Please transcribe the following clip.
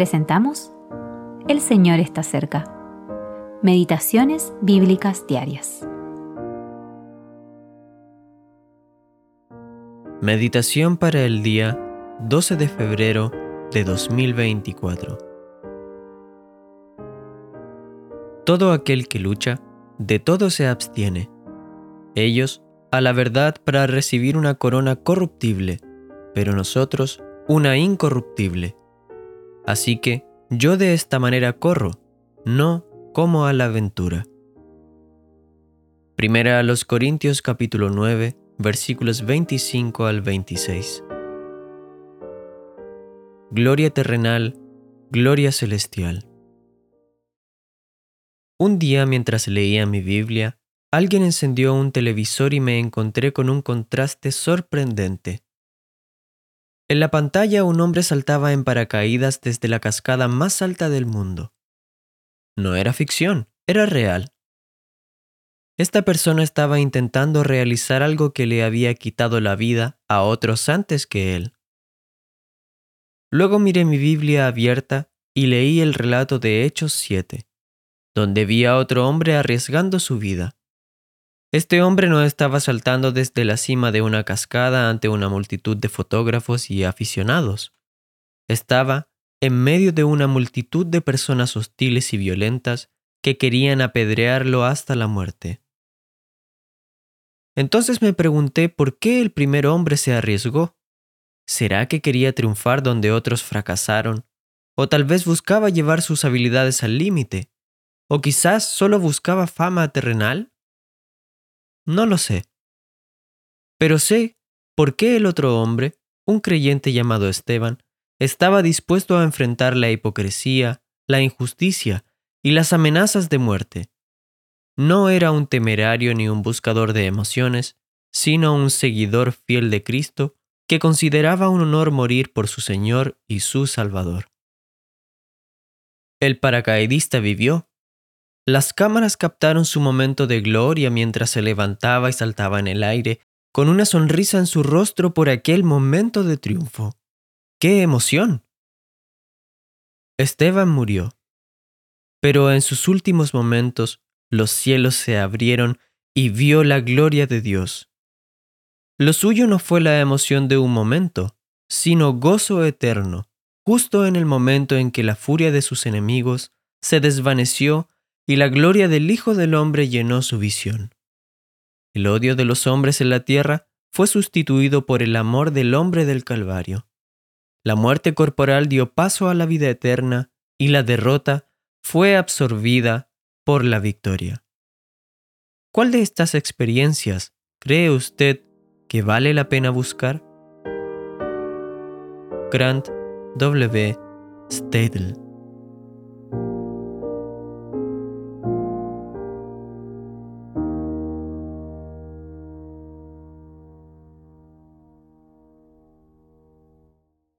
presentamos El Señor está cerca. Meditaciones Bíblicas Diarias. Meditación para el día 12 de febrero de 2024. Todo aquel que lucha, de todo se abstiene. Ellos a la verdad para recibir una corona corruptible, pero nosotros una incorruptible. Así que yo de esta manera corro, no como a la aventura. Primera a los Corintios capítulo 9, versículos 25 al 26. Gloria terrenal, gloria celestial. Un día mientras leía mi Biblia, alguien encendió un televisor y me encontré con un contraste sorprendente. En la pantalla un hombre saltaba en paracaídas desde la cascada más alta del mundo. No era ficción, era real. Esta persona estaba intentando realizar algo que le había quitado la vida a otros antes que él. Luego miré mi Biblia abierta y leí el relato de Hechos 7, donde vi a otro hombre arriesgando su vida. Este hombre no estaba saltando desde la cima de una cascada ante una multitud de fotógrafos y aficionados. Estaba en medio de una multitud de personas hostiles y violentas que querían apedrearlo hasta la muerte. Entonces me pregunté por qué el primer hombre se arriesgó. ¿Será que quería triunfar donde otros fracasaron? ¿O tal vez buscaba llevar sus habilidades al límite? ¿O quizás solo buscaba fama terrenal? No lo sé. Pero sé por qué el otro hombre, un creyente llamado Esteban, estaba dispuesto a enfrentar la hipocresía, la injusticia y las amenazas de muerte. No era un temerario ni un buscador de emociones, sino un seguidor fiel de Cristo que consideraba un honor morir por su Señor y su Salvador. El paracaidista vivió las cámaras captaron su momento de gloria mientras se levantaba y saltaba en el aire, con una sonrisa en su rostro por aquel momento de triunfo. ¡Qué emoción! Esteban murió. Pero en sus últimos momentos los cielos se abrieron y vio la gloria de Dios. Lo suyo no fue la emoción de un momento, sino gozo eterno, justo en el momento en que la furia de sus enemigos se desvaneció y la gloria del Hijo del Hombre llenó su visión. El odio de los hombres en la tierra fue sustituido por el amor del hombre del Calvario. La muerte corporal dio paso a la vida eterna y la derrota fue absorbida por la victoria. ¿Cuál de estas experiencias cree usted que vale la pena buscar? Grant W. Stadel